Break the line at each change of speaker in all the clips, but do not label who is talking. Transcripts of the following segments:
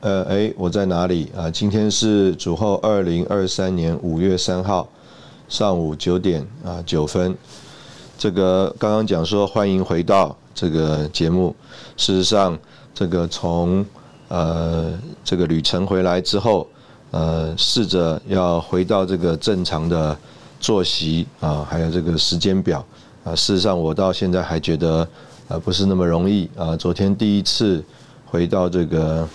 呃，哎，我在哪里啊？今天是主后二零二三年五月三号上午九点啊九分。这个刚刚讲说欢迎回到这个节目。事实上，这个从呃这个旅程回来之后，呃，试着要回到这个正常的作息啊，还有这个时间表啊。事实上，我到现在还觉得呃不是那么容易啊。昨天第一次回到这个。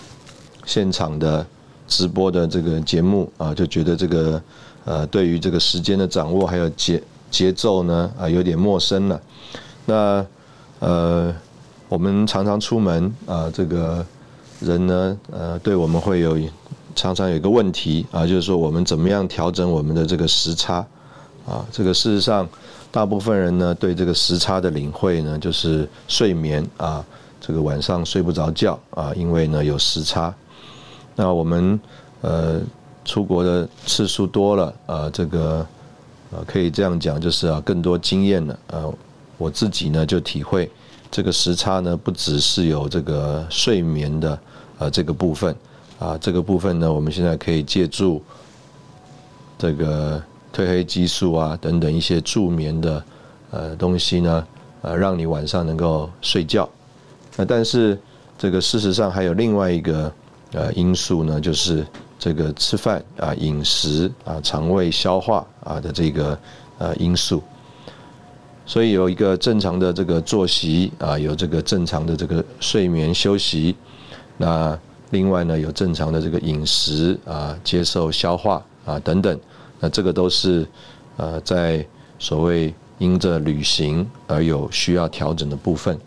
现场的直播的这个节目啊，就觉得这个呃，对于这个时间的掌握还有节节奏呢啊，有点陌生了。那呃，我们常常出门啊，这个人呢呃，对我们会有常常有一个问题啊，就是说我们怎么样调整我们的这个时差啊？这个事实上，大部分人呢对这个时差的领会呢，就是睡眠啊，这个晚上睡不着觉啊，因为呢有时差。那我们呃出国的次数多了啊，这个呃可以这样讲，就是啊更多经验了啊。我自己呢就体会，这个时差呢不只是有这个睡眠的呃这个部分啊，这个部分呢我们现在可以借助这个褪黑激素啊等等一些助眠的呃东西呢，呃让你晚上能够睡觉。那但是这个事实上还有另外一个。呃，因素呢，就是这个吃饭啊、饮食啊、肠胃消化啊的这个呃因素。所以有一个正常的这个作息啊，有这个正常的这个睡眠休息。那另外呢，有正常的这个饮食啊，接受消化啊等等。那这个都是呃在所谓因着旅行而有需要调整的部分。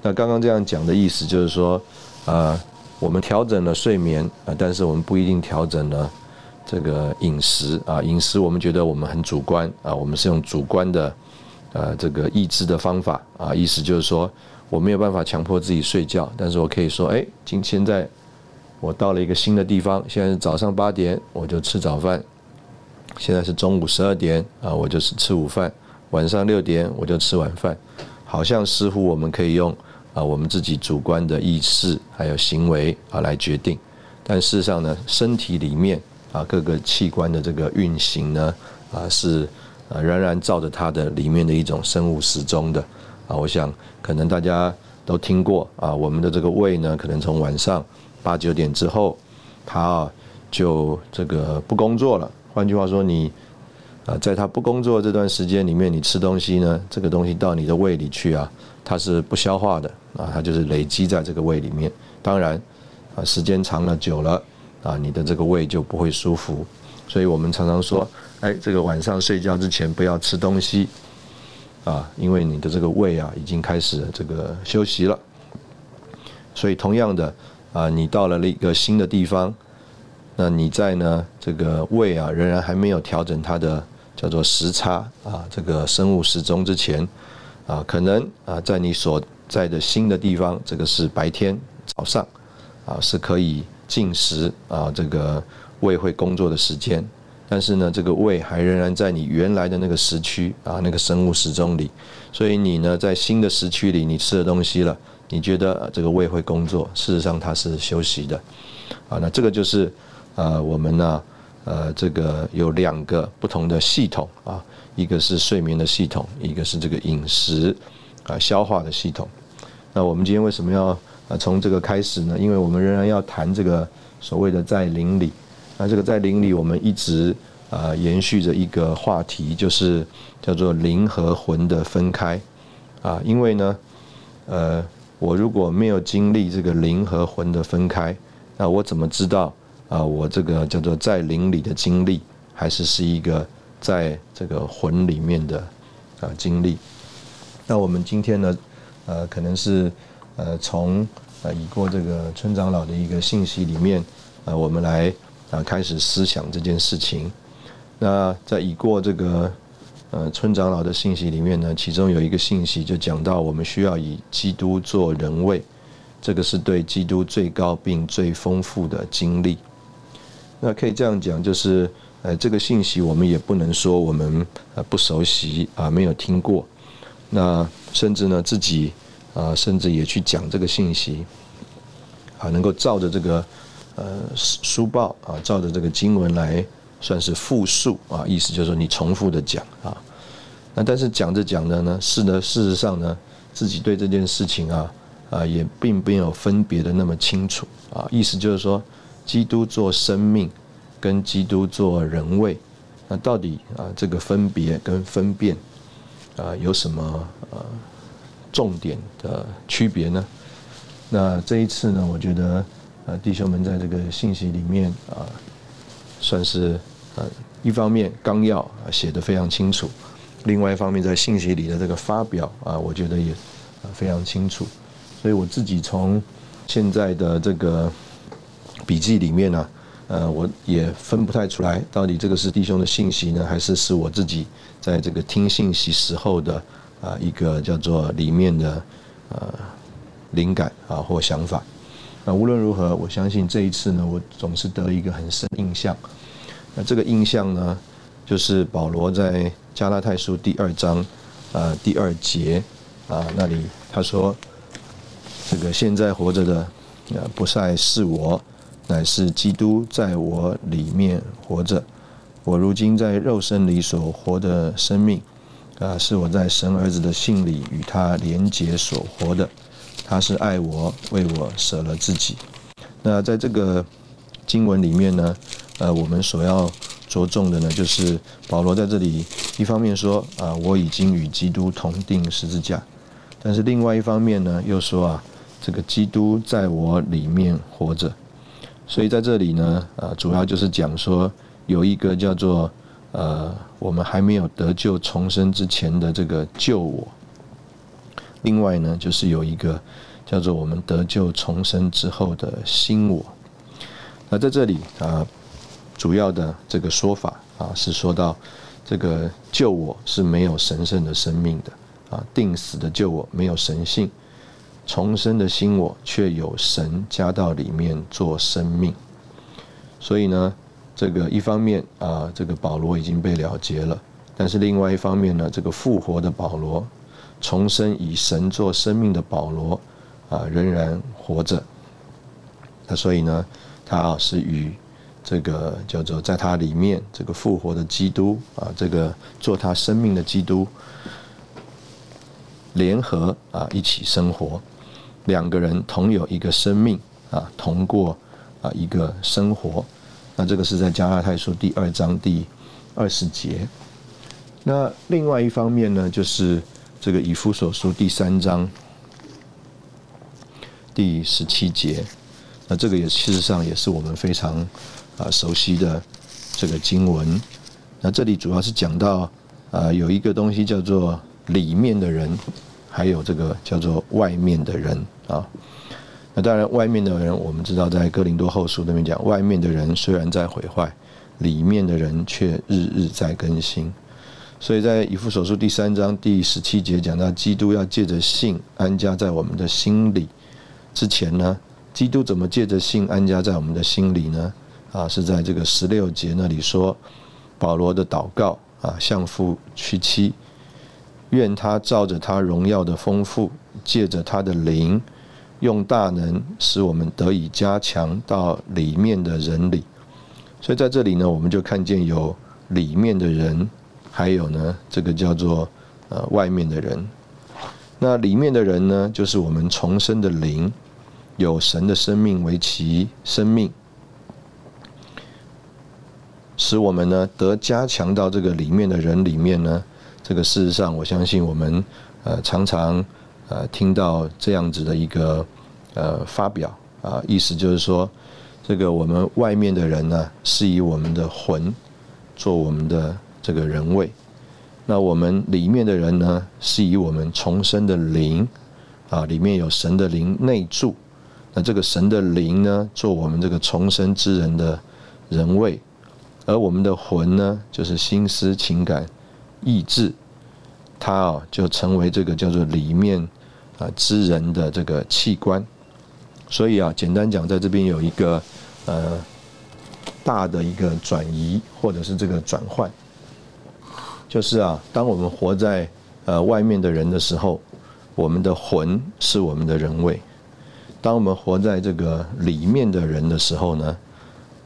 那刚刚这样讲的意思就是说啊。我们调整了睡眠啊，但是我们不一定调整了这个饮食啊。饮食我们觉得我们很主观啊，我们是用主观的呃这个抑制的方法啊，意思就是说我没有办法强迫自己睡觉，但是我可以说，哎，今现在我到了一个新的地方，现在是早上八点，我就吃早饭；现在是中午十二点啊，我就是吃午饭；晚上六点我就吃晚饭，好像似乎我们可以用。啊，我们自己主观的意识还有行为啊来决定，但事实上呢，身体里面啊各个器官的这个运行呢啊是啊仍然照着它的里面的一种生物时钟的啊。我想可能大家都听过啊，我们的这个胃呢，可能从晚上八九点之后，它啊就这个不工作了。换句话说，你啊在它不工作这段时间里面，你吃东西呢，这个东西到你的胃里去啊。它是不消化的啊，它就是累积在这个胃里面。当然，啊，时间长了久了啊，你的这个胃就不会舒服。所以我们常常说，哎，这个晚上睡觉之前不要吃东西啊，因为你的这个胃啊已经开始这个休息了。所以同样的啊，你到了一个新的地方，那你在呢这个胃啊仍然还没有调整它的叫做时差啊这个生物时钟之前。啊，可能啊，在你所在的新的地方，这个是白天早上，啊，是可以进食啊，这个胃会工作的时间。但是呢，这个胃还仍然在你原来的那个时区啊，那个生物时钟里。所以你呢，在新的时区里，你吃的东西了，你觉得这个胃会工作，事实上它是休息的。啊，那这个就是呃，我们呢，呃，这个有两个不同的系统啊。一个是睡眠的系统，一个是这个饮食啊消化的系统。那我们今天为什么要啊从这个开始呢？因为我们仍然要谈这个所谓的在灵里那这个在灵里，我们一直啊延续着一个话题，就是叫做灵和魂的分开啊。因为呢，呃，我如果没有经历这个灵和魂的分开，那我怎么知道啊？我这个叫做在灵里的经历，还是是一个在这个魂里面的啊经历？那我们今天呢，呃，可能是呃从呃已过这个村长老的一个信息里面，呃，我们来。啊，开始思想这件事情。那在已过这个呃村长老的信息里面呢，其中有一个信息就讲到，我们需要以基督做人位，这个是对基督最高并最丰富的经历。那可以这样讲，就是呃这个信息我们也不能说我们呃不熟悉啊，没有听过。那甚至呢自己啊，甚至也去讲这个信息啊，能够照着这个。呃，书报啊，照着这个经文来算是复述啊，意思就是说你重复的讲啊。那但是讲着讲着呢，是呢，事实上呢，自己对这件事情啊啊也并没有分别的那么清楚啊。意思就是说，基督做生命跟基督做人位，那到底啊这个分别跟分辨啊有什么呃重点的区别呢？那这一次呢，我觉得。呃，弟兄们在这个信息里面啊，算是呃一方面纲要写的非常清楚，另外一方面在信息里的这个发表啊，我觉得也非常清楚，所以我自己从现在的这个笔记里面呢，呃，我也分不太出来，到底这个是弟兄的信息呢，还是是我自己在这个听信息时候的啊一个叫做里面的呃灵感啊或想法。那无论如何，我相信这一次呢，我总是得一个很深印象。那这个印象呢，就是保罗在加拉太书第二章啊第二节啊那里他说：“这个现在活着的啊不再是我，乃是基督在我里面活着。我如今在肉身里所活的生命啊，是我在神儿子的信里与他连结所活的。”他是爱我，为我舍了自己。那在这个经文里面呢，呃，我们所要着重的呢，就是保罗在这里一方面说啊，我已经与基督同定十字架，但是另外一方面呢，又说啊，这个基督在我里面活着。所以在这里呢，呃，主要就是讲说有一个叫做呃，我们还没有得救重生之前的这个救我。另外呢，就是有一个叫做我们得救重生之后的新我。那在这里啊，主要的这个说法啊，是说到这个救我是没有神圣的生命的啊，定死的救我没有神性，重生的心我却有神加到里面做生命。所以呢，这个一方面啊，这个保罗已经被了结了，但是另外一方面呢，这个复活的保罗。重生以神做生命的保罗啊，仍然活着。那所以呢，他啊是与这个叫做在他里面这个复活的基督啊，这个做他生命的基督联合啊一起生活，两个人同有一个生命啊，同过啊一个生活。那这个是在加拉太书第二章第二十节。那另外一方面呢，就是。这个以夫所书第三章第十七节，那这个也事实上也是我们非常啊熟悉的这个经文。那这里主要是讲到啊有一个东西叫做里面的人，还有这个叫做外面的人啊。那当然外面的人，我们知道在哥林多后书那边讲，外面的人虽然在毁坏，里面的人却日日在更新。所以在以父所书第三章第十七节讲到，基督要借着信安家在我们的心里之前呢，基督怎么借着信安家在我们的心里呢？啊，是在这个十六节那里说，保罗的祷告啊，向父屈膝，愿他照着他荣耀的丰富，借着他的灵，用大能使我们得以加强到里面的人里。所以在这里呢，我们就看见有里面的人。还有呢，这个叫做呃外面的人，那里面的人呢，就是我们重生的灵，有神的生命为其生命。使我们呢得加强到这个里面的人里面呢，这个事实上，我相信我们呃常常呃听到这样子的一个呃发表啊，意思就是说，这个我们外面的人呢是以我们的魂做我们的这个人位，那我们里面的人呢是以我们重生的灵啊，里面有神的灵内住，那这个神的灵呢做我们这个重生之人的人位。而我们的魂呢，就是心思、情感、意志，它啊就成为这个叫做里面啊之人的这个器官。所以啊，简单讲，在这边有一个呃大的一个转移，或者是这个转换，就是啊，当我们活在呃外面的人的时候，我们的魂是我们的人位；当我们活在这个里面的人的时候呢，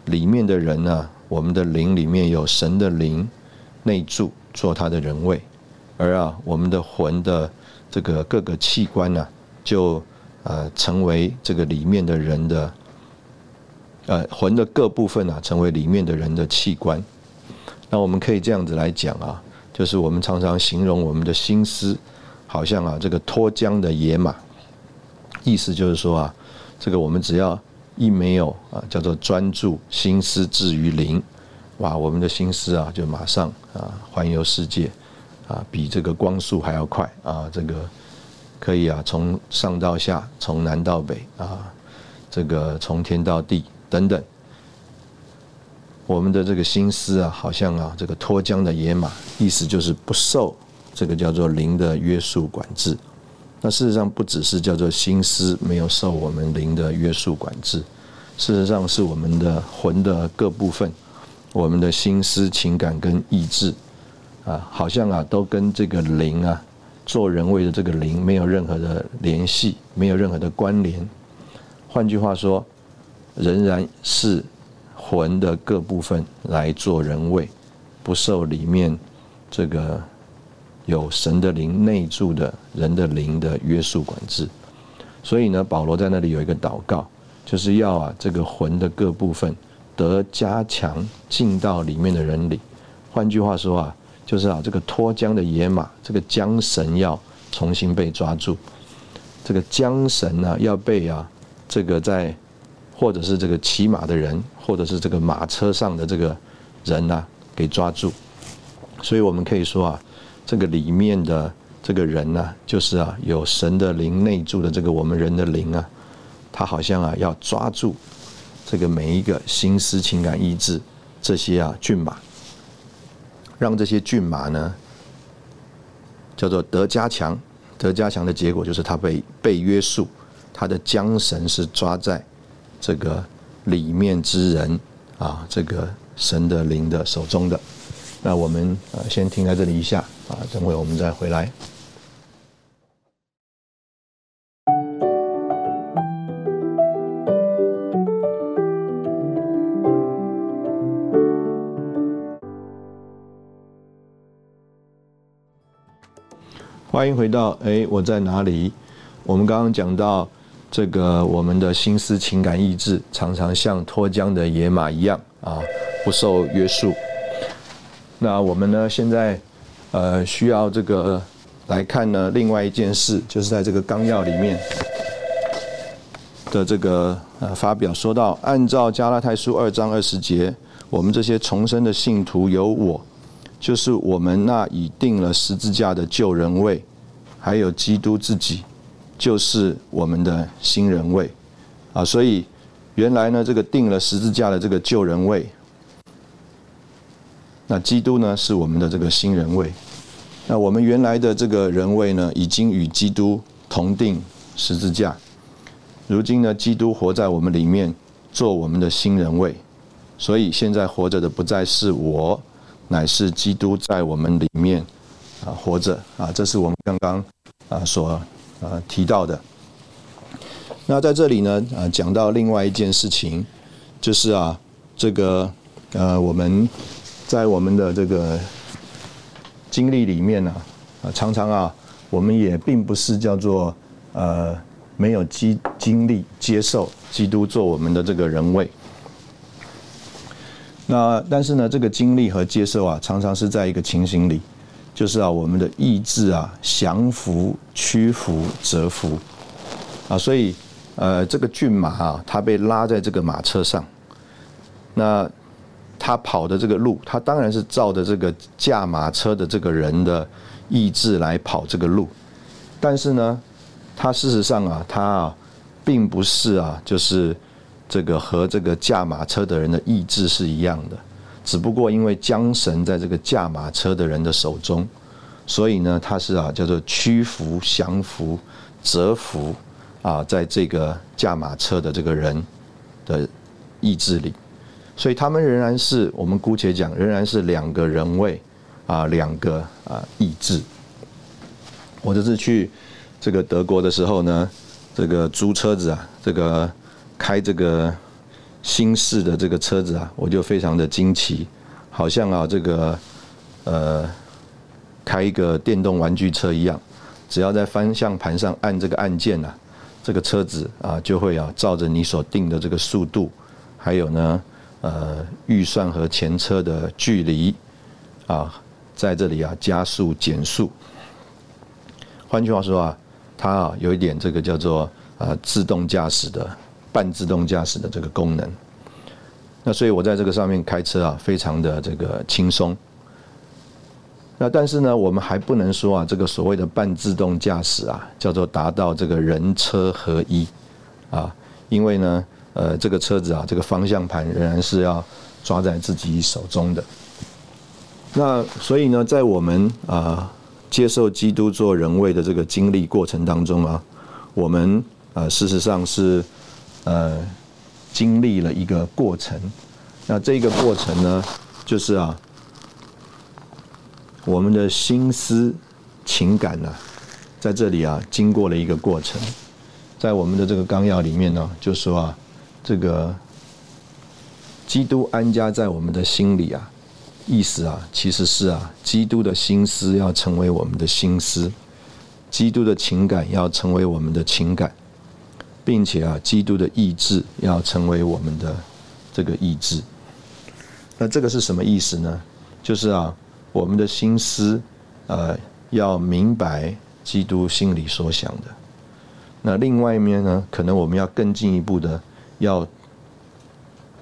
里面的人呢。我们的灵里面有神的灵内住，做他的人位，而啊，我们的魂的这个各个器官呢，就呃成为这个里面的人的呃魂的各部分啊，成为里面的人的器官。那我们可以这样子来讲啊，就是我们常常形容我们的心思，好像啊这个脱缰的野马，意思就是说啊，这个我们只要。一没有啊，叫做专注心思置于灵，哇，我们的心思啊，就马上啊环游世界，啊，比这个光速还要快啊，这个可以啊，从上到下，从南到北啊，这个从天到地等等，我们的这个心思啊，好像啊，这个脱缰的野马，意思就是不受这个叫做灵的约束管制。那事实上不只是叫做心思没有受我们灵的约束管制，事实上是我们的魂的各部分，我们的心思、情感跟意志，啊，好像啊都跟这个灵啊做人为的这个灵没有任何的联系，没有任何的关联。换句话说，仍然是魂的各部分来做人为，不受里面这个。有神的灵内住的人的灵的约束管制，所以呢，保罗在那里有一个祷告，就是要啊这个魂的各部分得加强进到里面的人里。换句话说啊，就是啊这个脱缰的野马，这个缰绳要重新被抓住。这个缰绳呢要被啊这个在或者是这个骑马的人，或者是这个马车上的这个人呢给抓住。所以我们可以说啊。这个里面的这个人呢，就是啊，有神的灵内住的这个我们人的灵啊，他好像啊要抓住这个每一个心思、情感、意志这些啊骏马，让这些骏马呢叫做得加强，得加强的结果就是他被被约束，他的缰绳是抓在这个里面之人啊，这个神的灵的手中的。那我们呃先停在这里一下。啊，等会我们再回来。欢迎回到哎，我在哪里？我们刚刚讲到这个，我们的心思、情感、意志常常像脱缰的野马一样啊，不受约束。那我们呢，现在？呃，需要这个来看呢。另外一件事，就是在这个纲要里面的这个呃发表说到，按照加拉太书二章二十节，我们这些重生的信徒有我，就是我们那已定了十字架的旧人位，还有基督自己，就是我们的新人位啊。所以原来呢，这个定了十字架的这个旧人位。那基督呢，是我们的这个新人位。那我们原来的这个人位呢，已经与基督同定十字架。如今呢，基督活在我们里面，做我们的新人位。所以现在活着的不再是我，乃是基督在我们里面啊活着啊。这是我们刚刚啊所啊提到的。那在这里呢啊讲到另外一件事情，就是啊这个呃我们。在我们的这个经历里面呢，啊，常常啊，我们也并不是叫做呃没有经经历接受基督做我们的这个人位。那但是呢，这个经历和接受啊，常常是在一个情形里，就是啊，我们的意志啊，降服、屈服、折服。啊，所以呃，这个骏马啊，它被拉在这个马车上，那他跑的这个路，他当然是照着这个驾马车的这个人的意志来跑这个路，但是呢，他事实上啊，他啊，并不是啊，就是。这个和这个驾马车的人的意志是一样的，只不过因为缰绳在这个驾马车的人的手中，所以呢，他是啊叫做屈服、降服、折服啊，在这个驾马车的这个人的意志里，所以他们仍然是我们姑且讲，仍然是两个人位啊，两个啊意志。我这次去这个德国的时候呢，这个租车子啊，这个。开这个新式的这个车子啊，我就非常的惊奇，好像啊这个呃开一个电动玩具车一样，只要在方向盘上按这个按键呐，这个车子啊就会啊照着你所定的这个速度，还有呢呃预算和前车的距离啊，在这里啊加速减速。换句话说啊，它啊有一点这个叫做啊自动驾驶的。半自动驾驶的这个功能，那所以我在这个上面开车啊，非常的这个轻松。那但是呢，我们还不能说啊，这个所谓的半自动驾驶啊，叫做达到这个人车合一啊，因为呢，呃，这个车子啊，这个方向盘仍然是要抓在自己手中的。那所以呢，在我们啊接受基督做人位的这个经历过程当中啊，我们啊事实上是。呃，经历了一个过程，那这个过程呢，就是啊，我们的心思、情感呢，在这里啊，经过了一个过程，在我们的这个纲要里面呢，就说啊，这个基督安家在我们的心里啊，意思啊，其实是啊，基督的心思要成为我们的心思，基督的情感要成为我们的情感。并且啊，基督的意志要成为我们的这个意志。那这个是什么意思呢？就是啊，我们的心思呃要明白基督心里所想的。那另外一面呢，可能我们要更进一步的要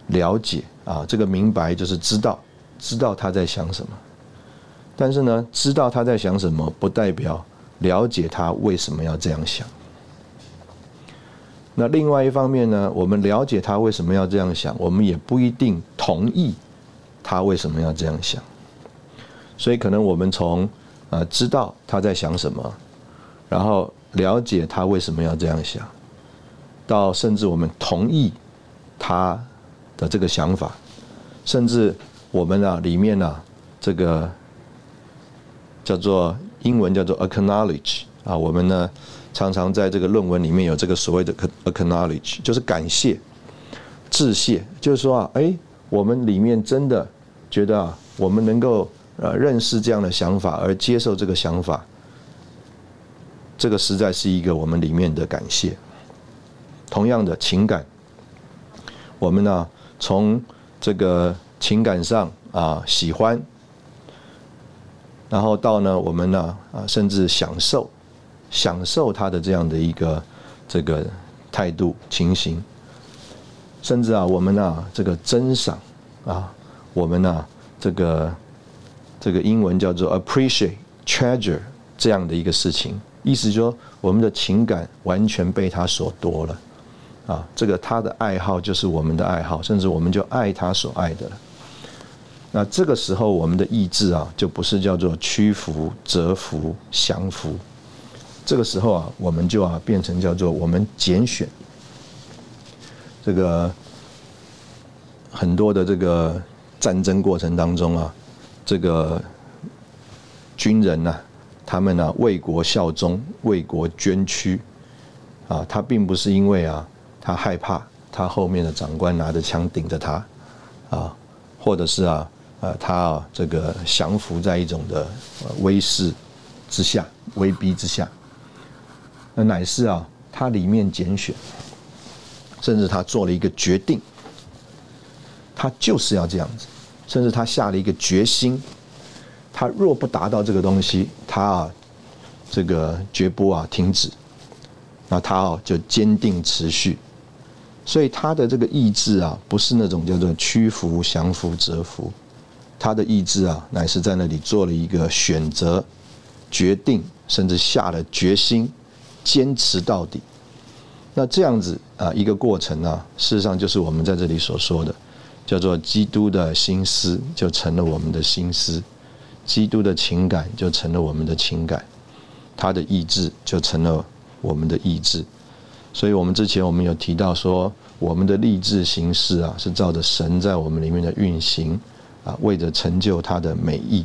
了解啊，这个明白就是知道，知道他在想什么。但是呢，知道他在想什么，不代表了解他为什么要这样想。那另外一方面呢，我们了解他为什么要这样想，我们也不一定同意他为什么要这样想。所以可能我们从啊知道他在想什么，然后了解他为什么要这样想，到甚至我们同意他的这个想法，甚至我们啊里面呢这个叫做英文叫做 acknowledge 啊，我们呢。常常在这个论文里面有这个所谓的 acknowledge，就是感谢、致谢，就是说啊，哎，我们里面真的觉得啊，我们能够呃认识这样的想法而接受这个想法，这个实在是一个我们里面的感谢。同样的情感，我们呢从这个情感上啊喜欢，然后到呢我们呢啊甚至享受。享受他的这样的一个这个态度情形，甚至啊，我们啊这个珍赏啊，我们呢这个这个英文叫做 appreciate treasure 这样的一个事情，意思说我们的情感完全被他所夺了啊，这个他的爱好就是我们的爱好，甚至我们就爱他所爱的了。那这个时候我们的意志啊，就不是叫做屈服、折服、降服。这个时候啊，我们就啊变成叫做我们拣选这个很多的这个战争过程当中啊，这个军人呐，他们呢为国效忠、为国捐躯啊，他并不是因为啊他害怕他后面的长官拿着枪顶着他啊，或者是啊呃他啊这个降服在一种的威势之下、威逼之下。那乃是啊，他里面拣选，甚至他做了一个决定，他就是要这样子，甚至他下了一个决心，他若不达到这个东西，他啊，这个绝不啊停止，那他啊就坚定持续，所以他的这个意志啊，不是那种叫做屈服、降服、折服，他的意志啊，乃是在那里做了一个选择、决定，甚至下了决心，坚持到底。那这样子啊，一个过程呢，事实上就是我们在这里所说的，叫做基督的心思就成了我们的心思，基督的情感就成了我们的情感，他的意志就成了我们的意志。所以我们之前我们有提到说，我们的立志行事啊，是照着神在我们里面的运行啊，为着成就他的美意。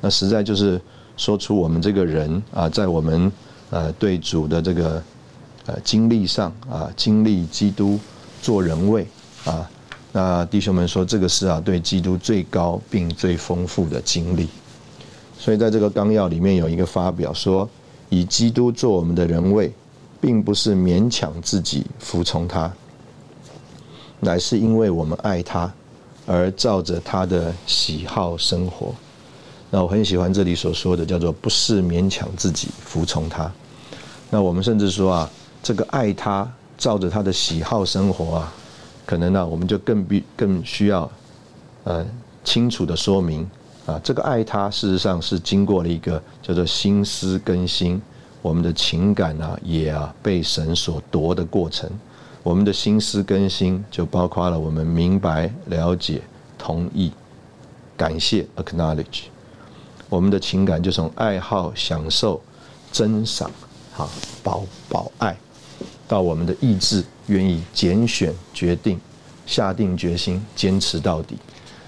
那实在就是说出我们这个人啊，在我们呃对主的这个。呃，经历上啊，经历基督做人位啊，那弟兄们说这个是啊，对基督最高并最丰富的经历。所以在这个纲要里面有一个发表说，以基督做我们的人位，并不是勉强自己服从他，乃是因为我们爱他，而照着他的喜好生活。那我很喜欢这里所说的，叫做不是勉强自己服从他。那我们甚至说啊。这个爱他，照着他的喜好生活啊，可能呢，我们就更必更需要，呃，清楚的说明啊，这个爱他事实上是经过了一个叫做心思更新，我们的情感啊也啊被神所夺的过程，我们的心思更新就包括了我们明白、了解、同意、感谢 （acknowledge），我们的情感就从爱好、享受、珍赏、哈保保爱。到我们的意志愿意拣选、决定、下定决心、坚持到底，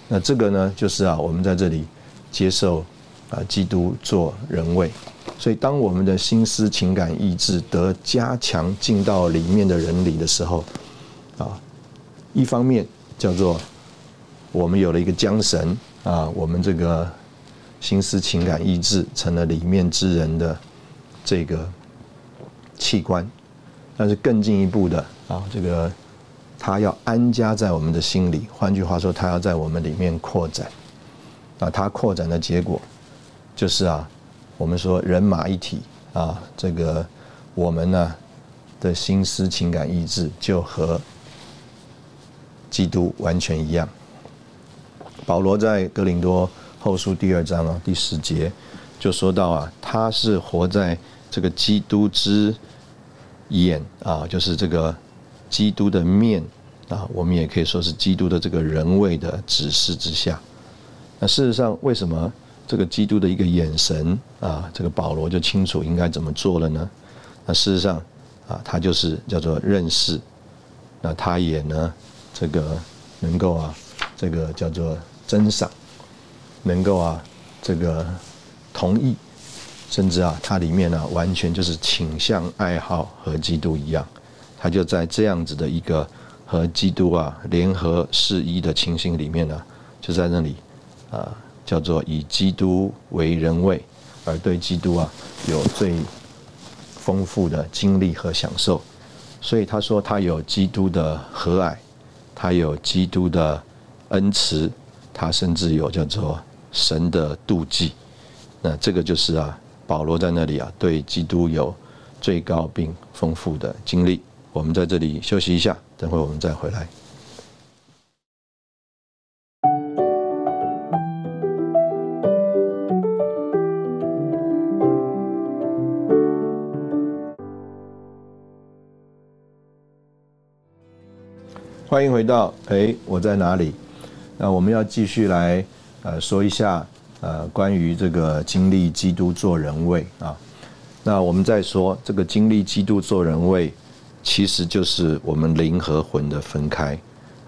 那这个呢，就是啊，我们在这里接受啊，基督做人位。所以，当我们的心思、情感、意志得加强进到里面的人里的时候，啊，一方面叫做我们有了一个缰绳啊，我们这个心思、情感、意志成了里面之人的这个器官。但是更进一步的啊，这个他要安家在我们的心里。换句话说，他要在我们里面扩展。啊，他扩展的结果就是啊，我们说人马一体啊，这个我们呢的心思、情感、意志就和基督完全一样。保罗在哥林多后书第二章啊第十节就说到啊，他是活在这个基督之。眼啊，就是这个基督的面啊，我们也可以说是基督的这个人位的指示之下。那事实上，为什么这个基督的一个眼神啊，这个保罗就清楚应该怎么做了呢？那事实上啊，他就是叫做认识。那他也呢，这个能够啊，这个叫做真赏，能够啊，这个同意。甚至啊，它里面呢，完全就是倾向爱好和基督一样，他就在这样子的一个和基督啊联合是一的情形里面呢，就在那里啊，叫做以基督为人位，而对基督啊有最丰富的经历和享受。所以他说他有基督的和蔼，他有基督的恩慈，他甚至有叫做神的妒忌。那这个就是啊。保罗在那里啊，对基督有最高并丰富的经历。我们在这里休息一下，等会我们再回来。欢迎回到哎，我在哪里？那我们要继续来呃说一下。呃，关于这个经历基督做人位啊，那我们再说这个经历基督做人位，其实就是我们灵和魂的分开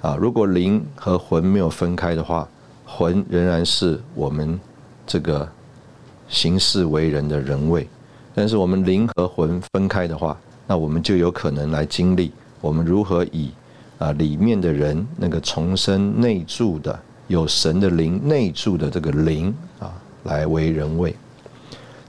啊。如果灵和魂没有分开的话，魂仍然是我们这个行事为人的人位，但是我们灵和魂分开的话，那我们就有可能来经历我们如何以啊里面的人那个重生内住的。有神的灵内住的这个灵啊，来为人位。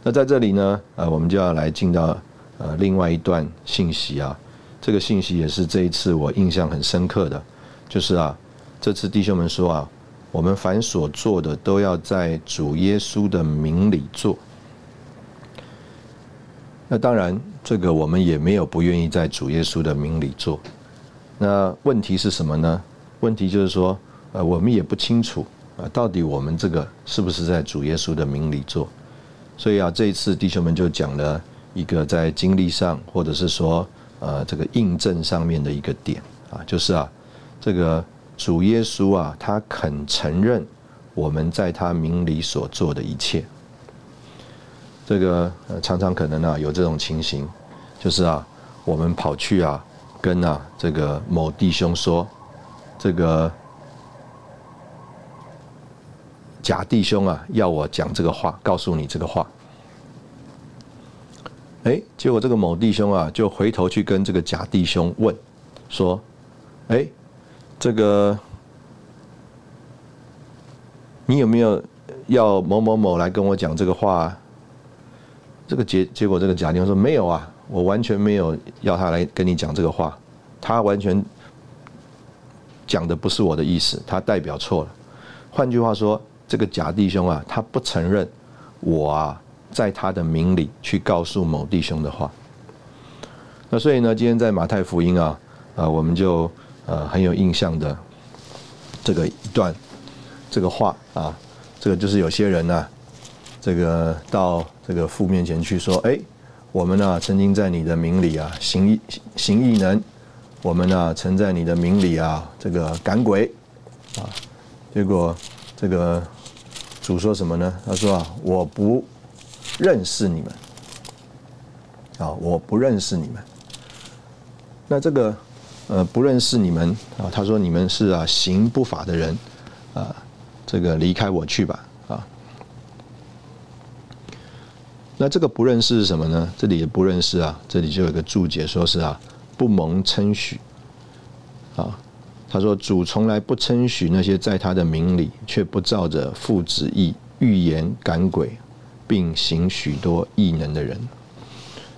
那在这里呢，呃，我们就要来进到呃另外一段信息啊。这个信息也是这一次我印象很深刻的，就是啊，这次弟兄们说啊，我们凡所做的都要在主耶稣的名里做。那当然，这个我们也没有不愿意在主耶稣的名里做。那问题是什么呢？问题就是说，呃，我们也不清楚啊，到底我们这个是不是在主耶稣的名里做？所以啊，这一次弟兄们就讲了一个在经历上，或者是说，呃，这个印证上面的一个点啊，就是啊，这个主耶稣啊，他肯承认我们在他名里所做的一切。这个，常常可能啊有这种情形，就是啊，我们跑去啊跟啊这个某弟兄说，这个假弟兄啊要我讲这个话，告诉你这个话。哎，结果这个某弟兄啊就回头去跟这个假弟兄问，说，哎，这个你有没有要某某某来跟我讲这个话？这个结结果，这个假弟兄说没有啊，我完全没有要他来跟你讲这个话，他完全讲的不是我的意思，他代表错了。换句话说，这个假弟兄啊，他不承认我啊在他的名里去告诉某弟兄的话。那所以呢，今天在马太福音啊，啊，我们就呃很有印象的这个一段这个话啊，这个就是有些人呢。这个到这个父面前去说，哎，我们呢曾经在你的名里啊行异行异能，我们呢曾在你的名里啊这个赶鬼，啊，结果这个主说什么呢？他说啊，我不认识你们，啊，我不认识你们。那这个呃不认识你们啊，他说你们是啊行不法的人，啊，这个离开我去吧。啊那这个不认识是什么呢？这里也不认识啊，这里就有一个注解，说是啊，不蒙称许。啊，他说主从来不称许那些在他的名里却不照着父旨意预言赶鬼，并行许多异能的人。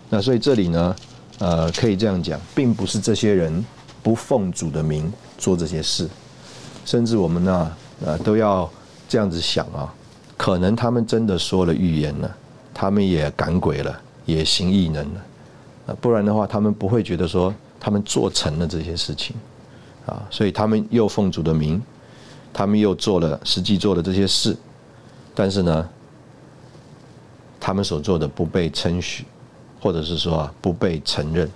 那所以这里呢，呃，可以这样讲，并不是这些人不奉主的名做这些事，甚至我们呢，呃，都要这样子想啊，可能他们真的说了预言了。他们也赶鬼了，也行异能了，不然的话，他们不会觉得说他们做成了这些事情，啊，所以他们又奉主的名，他们又做了实际做的这些事，但是呢，他们所做的不被称许，或者是说啊不被承认。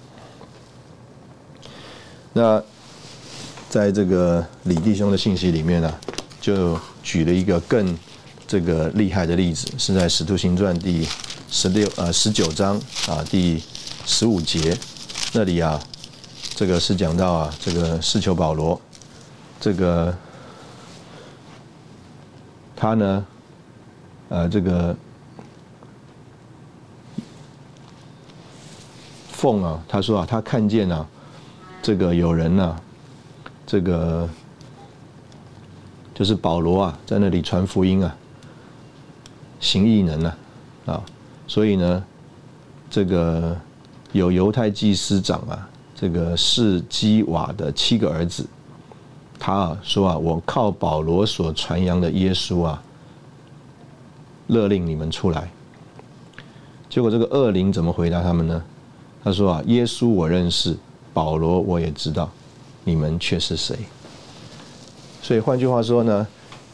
那在这个李弟兄的信息里面呢，就举了一个更。这个厉害的例子是在《使徒行传》第十六呃十九章啊第十五节那里啊，这个是讲到啊这个施求保罗，这个他呢呃这个奉啊他说啊他看见啊这个有人呢这个就是保罗啊在那里传福音啊。行异能啊，啊，所以呢，这个有犹太祭司长啊，这个士基瓦的七个儿子，他啊说啊，我靠保罗所传扬的耶稣啊，勒令你们出来。结果这个恶灵怎么回答他们呢？他说啊，耶稣我认识，保罗我也知道，你们却是谁？所以换句话说呢？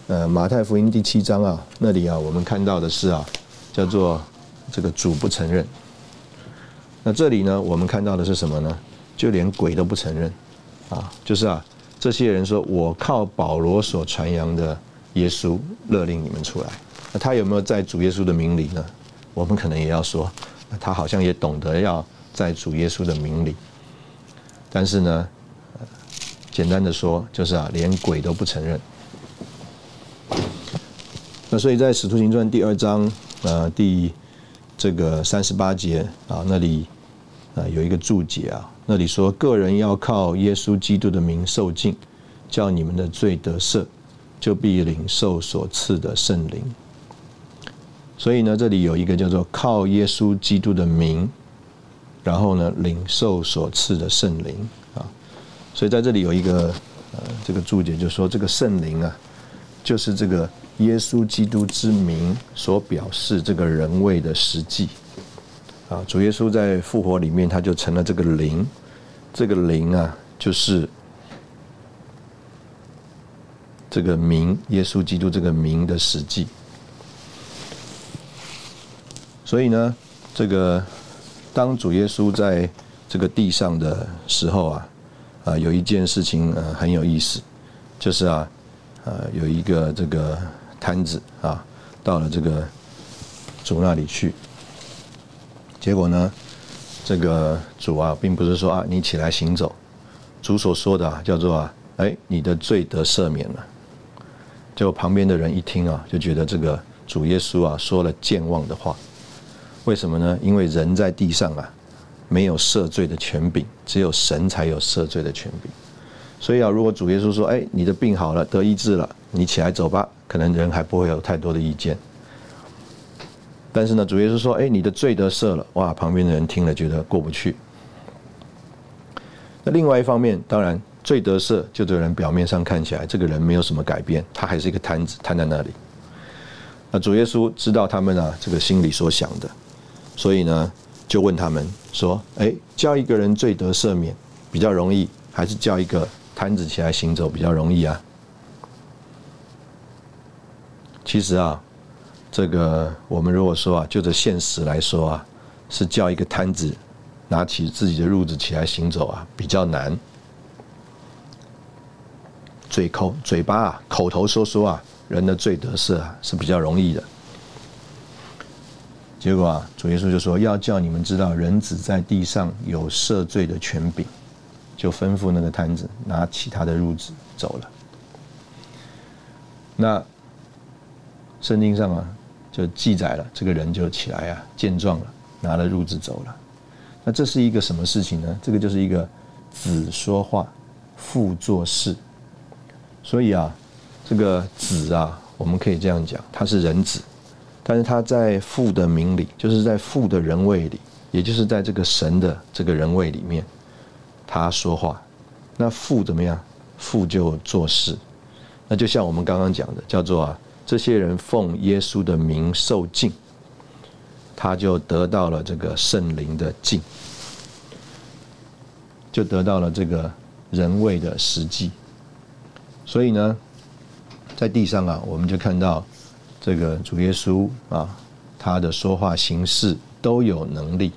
呃，马太福音第七章啊，那里啊，我们看到的是啊，叫做这个主不承认。那这里呢，我们看到的是什么呢？就连鬼都不承认啊，就是啊，这些人说我靠保罗所传扬的耶稣勒令你们出来。那他有没有在主耶稣的名里呢？我们可能也要说，他好像也懂得要在主耶稣的名里。但是呢，简单的说，就是啊，连鬼都不承认。那所以在《使徒行传》第二章，呃，第这个三十八节啊，那里啊有一个注解啊，那里说个人要靠耶稣基督的名受尽，叫你们的罪得赦，就必领受所赐的圣灵。所以呢，这里有一个叫做靠耶稣基督的名，然后呢领受所赐的圣灵啊。所以在这里有一个呃这个注解就说，这个圣灵啊，就是这个耶稣基督之名所表示这个人位的实际。啊，主耶稣在复活里面，他就成了这个灵，这个灵啊，就是这个名，耶稣基督这个名的实际。所以呢，这个当主耶稣在这个地上的时候啊。啊，有一件事情呃很有意思，就是啊，呃，有一个这个摊子啊，到了这个主那里去，结果呢，这个主啊，并不是说啊，你起来行走，主所说的啊，叫做啊，哎，你的罪得赦免了。结果旁边的人一听啊，就觉得这个主耶稣啊说了健忘的话，为什么呢？因为人在地上啊。没有赦罪的权柄，只有神才有赦罪的权柄。所以啊，如果主耶稣说：“哎，你的病好了，得医治了，你起来走吧。”可能人还不会有太多的意见。但是呢，主耶稣说：“哎，你的罪得赦了。”哇，旁边的人听了觉得过不去。那另外一方面，当然罪得赦，就这个人表面上看起来这个人没有什么改变，他还是一个摊子摊在那里。那主耶稣知道他们啊这个心里所想的，所以呢。就问他们说：“哎，叫一个人罪得赦免比较容易，还是叫一个摊子起来行走比较容易啊？”其实啊，这个我们如果说啊，就这现实来说啊，是叫一个摊子拿起自己的褥子起来行走啊，比较难。嘴口嘴巴啊，口头说说啊，人的罪得赦啊，是比较容易的。结果啊，主耶稣就说要叫你们知道，人子在地上有赦罪的权柄，就吩咐那个摊子拿起他的褥子走了。那圣经上啊，就记载了这个人就起来啊，健壮了，拿了褥子走了。那这是一个什么事情呢？这个就是一个子说话，父做事。所以啊，这个子啊，我们可以这样讲，他是人子。但是他在父的名里，就是在父的人位里，也就是在这个神的这个人位里面，他说话。那父怎么样？父就做事。那就像我们刚刚讲的，叫做啊，这些人奉耶稣的名受敬，他就得到了这个圣灵的敬，就得到了这个人位的实际。所以呢，在地上啊，我们就看到。这个主耶稣啊，他的说话形式都有能力，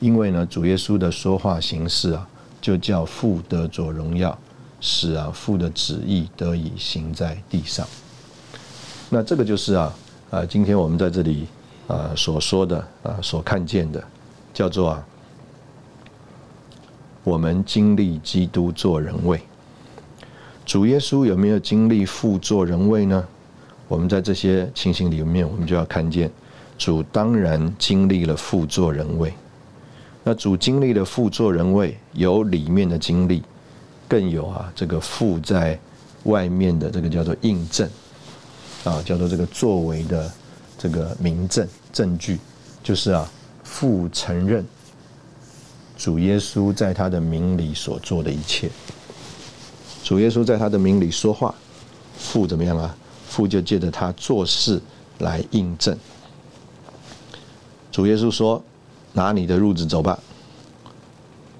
因为呢，主耶稣的说话形式啊，就叫父得着荣耀，使啊父的旨意得以行在地上。那这个就是啊啊，今天我们在这里啊所说的啊所看见的，叫做啊，我们经历基督做人位。主耶稣有没有经历父做人位呢？我们在这些情形里面，我们就要看见主当然经历了父作人位。那主经历了父作人位，有里面的经历，更有啊这个父在外面的这个叫做印证啊，叫做这个作为的这个明证证据，就是啊父承认主耶稣在他的名里所做的一切。主耶稣在他的名里说话，父怎么样啊？父就借着他做事来印证。主耶稣说：“拿你的褥子走吧。”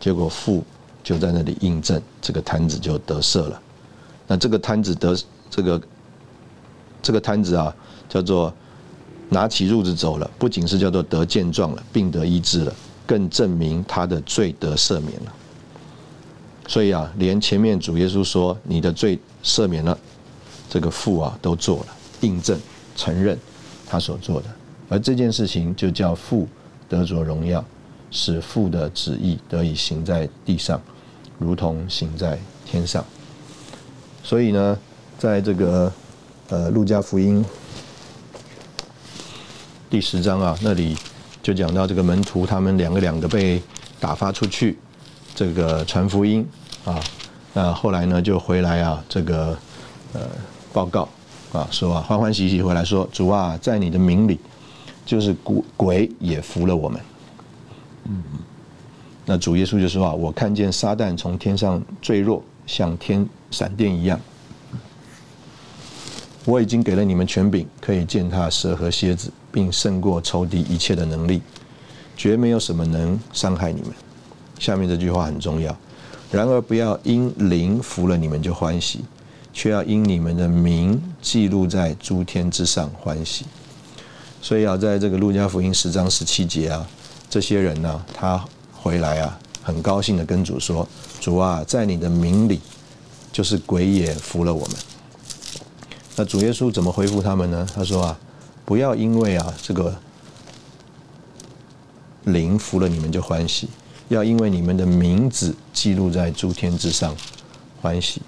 结果父就在那里印证，这个摊子就得赦了。那这个摊子得这个这个摊子啊，叫做拿起褥子走了，不仅是叫做得健壮了，病得医治了，更证明他的罪得赦免了。所以啊，连前面主耶稣说：“你的罪赦免了。”这个父啊都做了印证承认他所做的，而这件事情就叫父得着荣耀，使父的旨意得以行在地上，如同行在天上。所以呢，在这个呃路加福音第十章啊那里就讲到这个门徒他们两个两个被打发出去，这个传福音啊，那后来呢就回来啊这个呃。报告啊，说啊，欢欢喜喜回来说，主啊，在你的名里，就是鬼鬼也服了我们。嗯，那主耶稣就说啊，我看见撒旦从天上坠落，像天闪电一样。我已经给了你们权柄，可以践踏蛇和蝎子，并胜过仇敌一切的能力，绝没有什么能伤害你们。下面这句话很重要。然而不要因灵服了你们就欢喜，却要因你们的名记录在诸天之上欢喜。所以啊，在这个路加福音十章十七节啊，这些人呢，他回来啊，很高兴的跟主说：“主啊，在你的名里，就是鬼也服了我们。”那主耶稣怎么回复他们呢？他说啊，不要因为啊这个灵服了你们就欢喜，要因为你们的名字记录在诸天之上欢喜。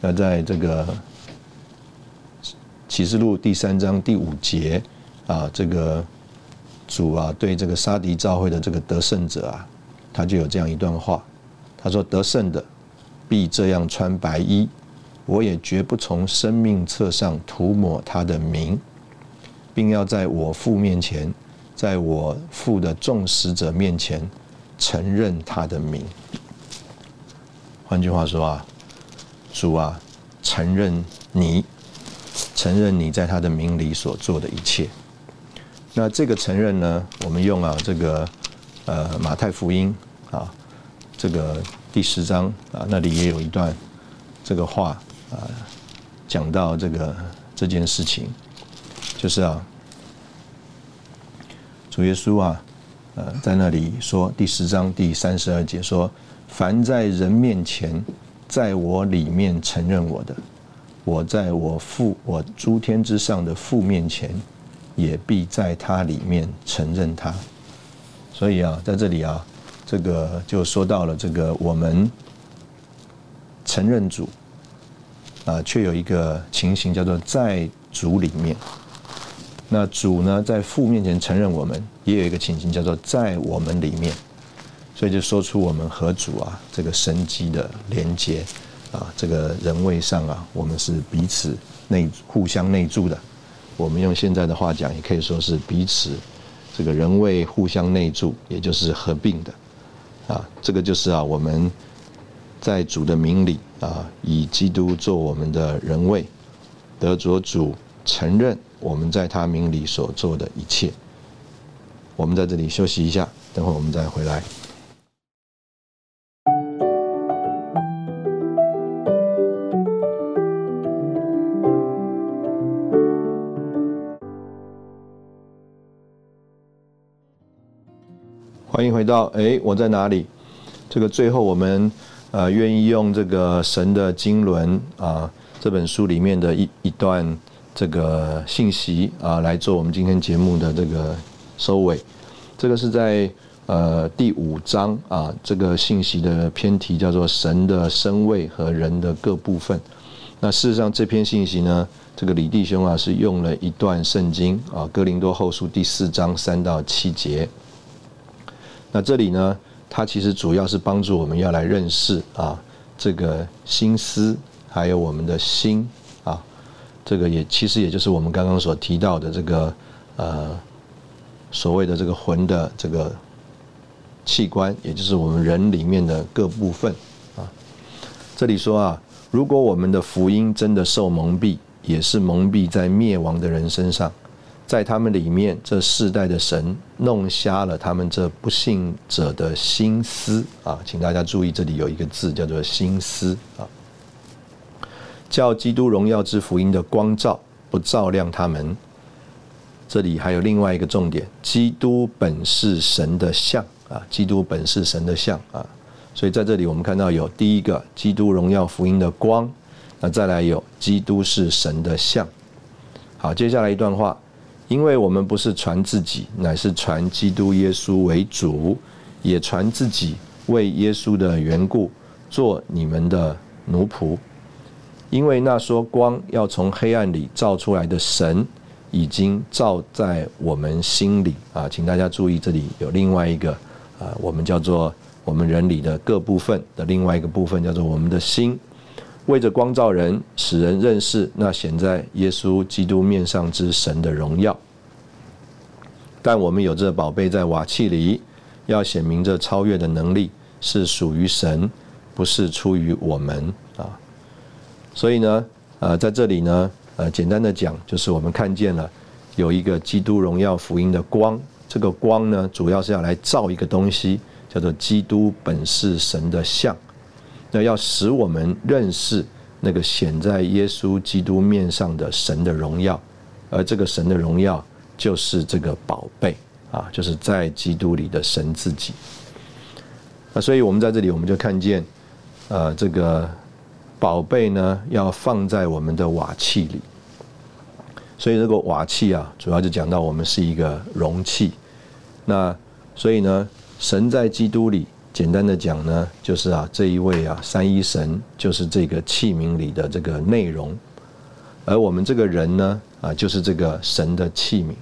那在这个启示录第三章第五节啊，这个主啊对这个沙迪召会的这个得胜者啊，他就有这样一段话，他说得胜的必这样穿白衣。我也绝不从生命册上涂抹他的名，并要在我父面前，在我父的众使者面前承认他的名。换句话说啊，主啊，承认你，承认你在他的名里所做的一切。那这个承认呢，我们用啊这个呃马太福音啊这个第十章啊那里也有一段这个话。啊，讲到这个这件事情，就是啊，主耶稣啊，呃，在那里说第十章第三十二节说：“凡在人面前，在我里面承认我的，我在我父我诸天之上的父面前，也必在他里面承认他。”所以啊，在这里啊，这个就说到了这个我们承认主。啊，却有一个情形叫做在主里面。那主呢，在父面前承认我们，也有一个情形叫做在我们里面。所以就说出我们和主啊这个神机的连接啊，这个人位上啊，我们是彼此内互相内住的。我们用现在的话讲，也可以说是彼此这个人位互相内住，也就是合并的。啊，这个就是啊我们。在主的名里啊，以基督做我们的人位，得着主承认我们在他名里所做的一切。我们在这里休息一下，等会我们再回来。欢迎回到哎，我在哪里？这个最后我们。呃，愿意用这个神的经纶啊，这本书里面的一一段这个信息啊，来做我们今天节目的这个收尾。这个是在呃第五章啊，这个信息的偏题叫做“神的身位和人的各部分”。那事实上，这篇信息呢，这个李弟兄啊，是用了一段圣经啊，《哥林多后书》第四章三到七节。那这里呢？它其实主要是帮助我们要来认识啊，这个心思，还有我们的心啊，这个也其实也就是我们刚刚所提到的这个呃所谓的这个魂的这个器官，也就是我们人里面的各部分啊。这里说啊，如果我们的福音真的受蒙蔽，也是蒙蔽在灭亡的人身上。在他们里面，这世代的神弄瞎了他们这不信者的心思啊！请大家注意，这里有一个字叫做“心思”啊，叫基督荣耀之福音的光照不照亮他们。这里还有另外一个重点：基督本是神的像啊！基督本是神的像啊！所以在这里我们看到有第一个基督荣耀福音的光，那再来有基督是神的像。好，接下来一段话。因为我们不是传自己，乃是传基督耶稣为主，也传自己为耶稣的缘故做你们的奴仆。因为那说光要从黑暗里照出来的神，已经照在我们心里啊！请大家注意，这里有另外一个啊，我们叫做我们人里的各部分的另外一个部分，叫做我们的心。为着光照人，使人认识那显在耶稣基督面上之神的荣耀。但我们有这宝贝在瓦器里，要显明这超越的能力是属于神，不是出于我们啊。所以呢，呃，在这里呢，呃，简单的讲，就是我们看见了有一个基督荣耀福音的光，这个光呢，主要是要来照一个东西，叫做基督本是神的像，那要使我们认识那个显在耶稣基督面上的神的荣耀，而这个神的荣耀就是这个宝贝。啊，就是在基督里的神自己。那所以我们在这里，我们就看见，呃，这个宝贝呢，要放在我们的瓦器里。所以这个瓦器啊，主要就讲到我们是一个容器。那所以呢，神在基督里，简单的讲呢，就是啊，这一位啊，三一神就是这个器皿里的这个内容，而我们这个人呢，啊，就是这个神的器皿。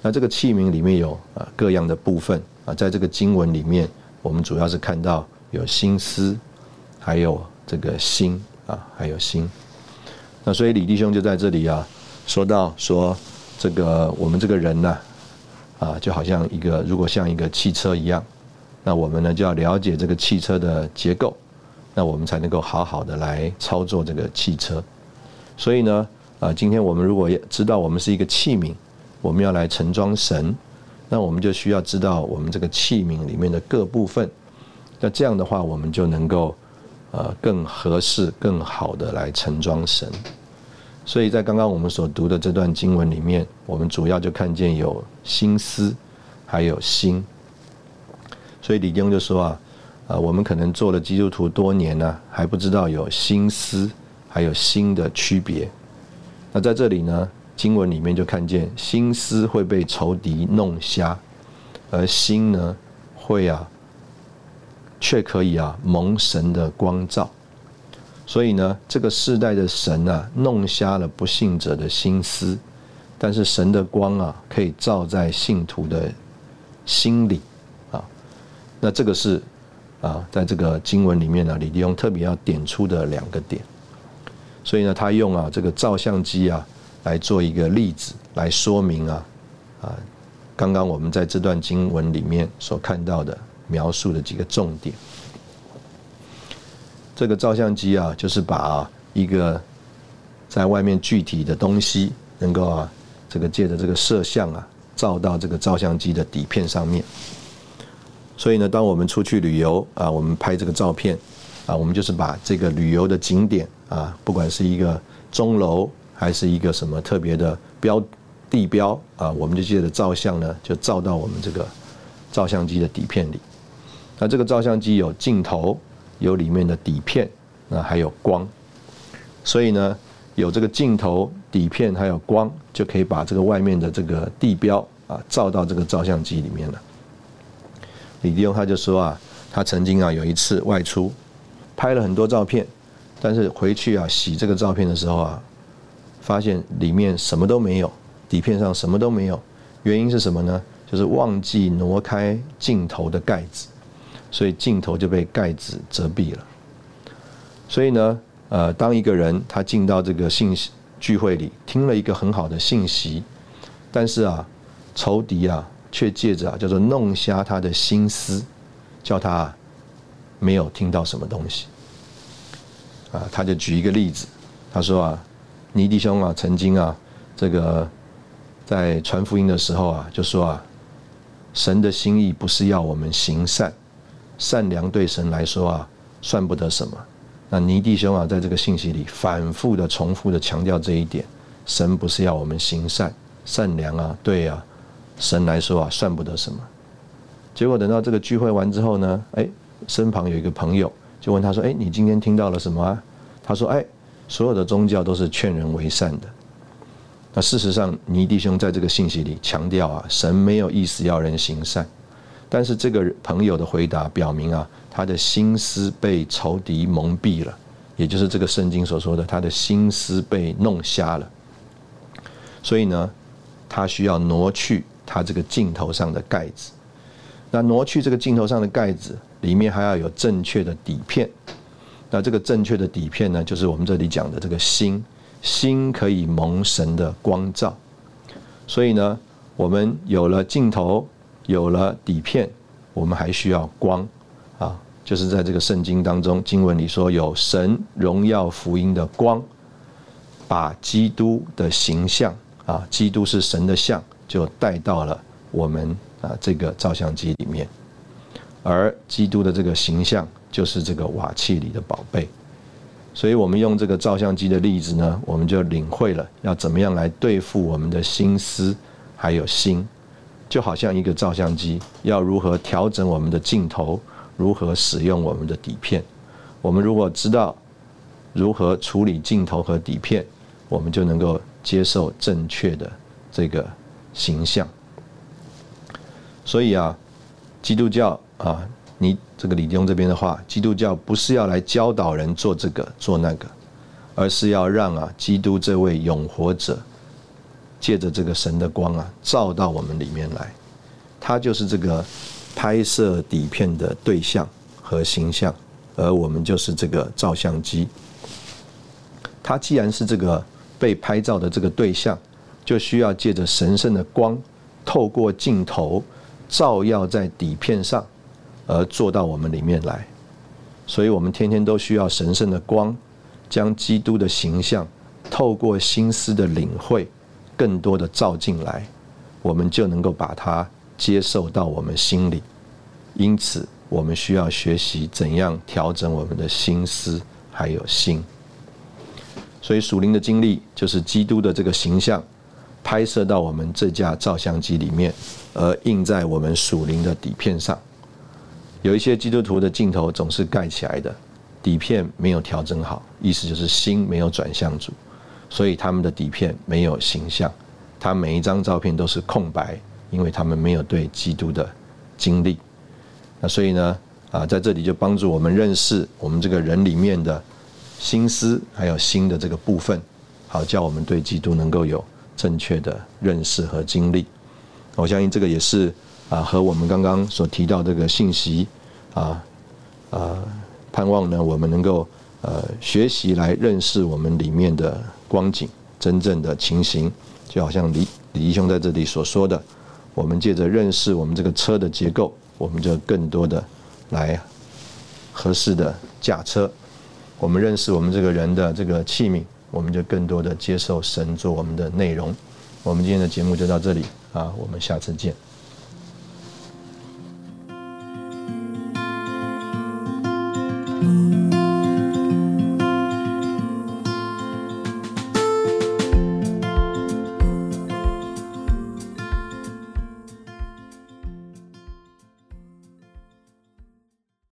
那这个器皿里面有啊各样的部分啊，在这个经文里面，我们主要是看到有心思，还有这个心啊，还有心。那所以李弟兄就在这里啊，说到说这个我们这个人呢，啊就好像一个如果像一个汽车一样，那我们呢就要了解这个汽车的结构，那我们才能够好好的来操作这个汽车。所以呢，啊今天我们如果知道我们是一个器皿。我们要来盛装神，那我们就需要知道我们这个器皿里面的各部分。那这样的话，我们就能够呃更合适、更好的来盛装神。所以在刚刚我们所读的这段经文里面，我们主要就看见有心思，还有心。所以李丁就说啊，啊，我们可能做了基督徒多年呢，还不知道有心思还有心的区别。那在这里呢？经文里面就看见心思会被仇敌弄瞎，而心呢会啊，却可以啊蒙神的光照。所以呢，这个世代的神啊弄瞎了不信者的心思，但是神的光啊可以照在信徒的心里。那这个是啊，在这个经文里面呢，李弟兄特别要点出的两个点。所以呢，他用啊这个照相机啊。来做一个例子来说明啊啊，刚刚我们在这段经文里面所看到的描述的几个重点。这个照相机啊，就是把一个在外面具体的东西，能够啊这个借着这个摄像啊，照到这个照相机的底片上面。所以呢，当我们出去旅游啊，我们拍这个照片啊，我们就是把这个旅游的景点啊，不管是一个钟楼。还是一个什么特别的标地标啊？我们就借着照相呢，就照到我们这个照相机的底片里。那这个照相机有镜头，有里面的底片，那还有光。所以呢，有这个镜头、底片还有光，就可以把这个外面的这个地标啊照到这个照相机里面了。李弟兄他就说啊，他曾经啊有一次外出，拍了很多照片，但是回去啊洗这个照片的时候啊。发现里面什么都没有，底片上什么都没有，原因是什么呢？就是忘记挪开镜头的盖子，所以镜头就被盖子遮蔽了。所以呢，呃，当一个人他进到这个信息聚会里，听了一个很好的信息，但是啊，仇敌啊却借着啊叫做弄瞎他的心思，叫他没有听到什么东西。啊，他就举一个例子，他说啊。尼弟兄啊，曾经啊，这个在传福音的时候啊，就说啊，神的心意不是要我们行善，善良对神来说啊，算不得什么。那尼弟兄啊，在这个信息里反复的、重复的强调这一点：神不是要我们行善，善良啊，对啊，神来说啊，算不得什么。结果等到这个聚会完之后呢，哎，身旁有一个朋友就问他说：“哎，你今天听到了什么啊？”他说：“哎。”所有的宗教都是劝人为善的。那事实上，尼弟兄在这个信息里强调啊，神没有意思要人行善。但是这个朋友的回答表明啊，他的心思被仇敌蒙蔽了，也就是这个圣经所说的，他的心思被弄瞎了。所以呢，他需要挪去它这个镜头上的盖子。那挪去这个镜头上的盖子，里面还要有正确的底片。那这个正确的底片呢，就是我们这里讲的这个心，心可以蒙神的光照，所以呢，我们有了镜头，有了底片，我们还需要光啊，就是在这个圣经当中经文里说，有神荣耀福音的光，把基督的形象啊，基督是神的像，就带到了我们啊这个照相机里面，而基督的这个形象就是这个瓦器里的宝贝。所以，我们用这个照相机的例子呢，我们就领会了要怎么样来对付我们的心思，还有心，就好像一个照相机要如何调整我们的镜头，如何使用我们的底片。我们如果知道如何处理镜头和底片，我们就能够接受正确的这个形象。所以啊，基督教啊。你这个李弟兄这边的话，基督教不是要来教导人做这个做那个，而是要让啊基督这位永活者，借着这个神的光啊照到我们里面来，他就是这个拍摄底片的对象和形象，而我们就是这个照相机。他既然是这个被拍照的这个对象，就需要借着神圣的光，透过镜头照耀在底片上。而做到我们里面来，所以我们天天都需要神圣的光，将基督的形象透过心思的领会，更多的照进来，我们就能够把它接受到我们心里。因此，我们需要学习怎样调整我们的心思还有心。所以属灵的经历就是基督的这个形象拍摄到我们这架照相机里面，而印在我们属灵的底片上。有一些基督徒的镜头总是盖起来的，底片没有调整好，意思就是心没有转向主，所以他们的底片没有形象，他每一张照片都是空白，因为他们没有对基督的经历。那所以呢，啊，在这里就帮助我们认识我们这个人里面的心思，还有心的这个部分，好叫我们对基督能够有正确的认识和经历。我相信这个也是。啊，和我们刚刚所提到这个信息，啊，啊，盼望呢，我们能够呃学习来认识我们里面的光景，真正的情形，就好像李李义兄在这里所说的，我们借着认识我们这个车的结构，我们就更多的来合适的驾车；我们认识我们这个人的这个器皿，我们就更多的接受神做我们的内容。我们今天的节目就到这里啊，我们下次见。